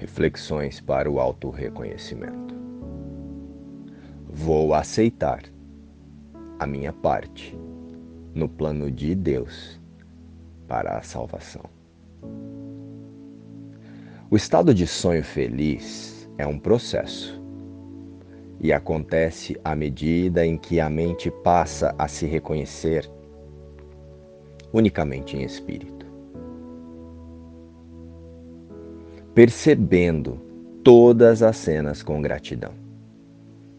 Reflexões para o auto-reconhecimento. Vou aceitar a minha parte no plano de Deus para a salvação. O estado de sonho feliz é um processo e acontece à medida em que a mente passa a se reconhecer unicamente em espírito. Percebendo todas as cenas com gratidão,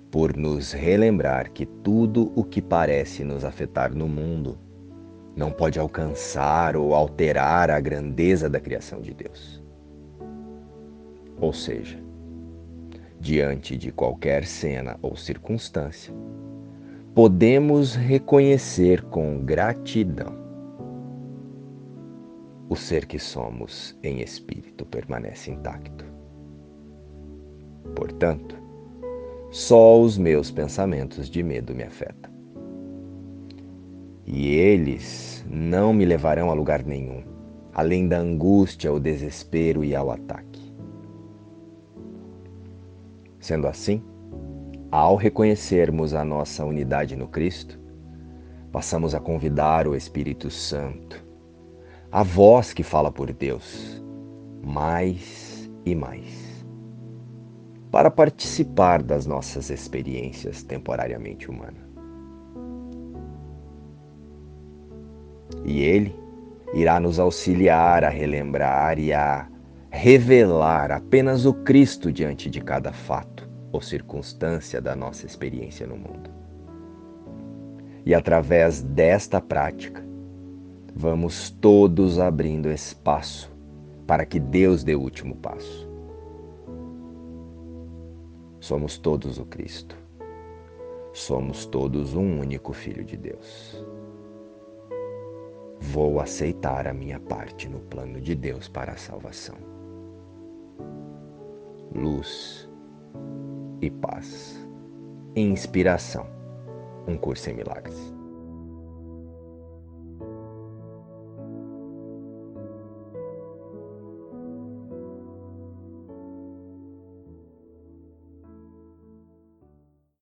por nos relembrar que tudo o que parece nos afetar no mundo não pode alcançar ou alterar a grandeza da criação de Deus. Ou seja, diante de qualquer cena ou circunstância, podemos reconhecer com gratidão o ser que somos em espírito permanece intacto. Portanto, só os meus pensamentos de medo me afetam. E eles não me levarão a lugar nenhum, além da angústia, ao desespero e ao ataque. Sendo assim, ao reconhecermos a nossa unidade no Cristo, passamos a convidar o Espírito Santo a voz que fala por Deus, mais e mais, para participar das nossas experiências temporariamente humanas. E Ele irá nos auxiliar a relembrar e a revelar apenas o Cristo diante de cada fato ou circunstância da nossa experiência no mundo. E através desta prática, vamos todos abrindo espaço para que Deus dê o último passo. Somos todos o Cristo. Somos todos um único Filho de Deus. Vou aceitar a minha parte no plano de Deus para a salvação. Luz e paz. Inspiração. Um curso em milagres.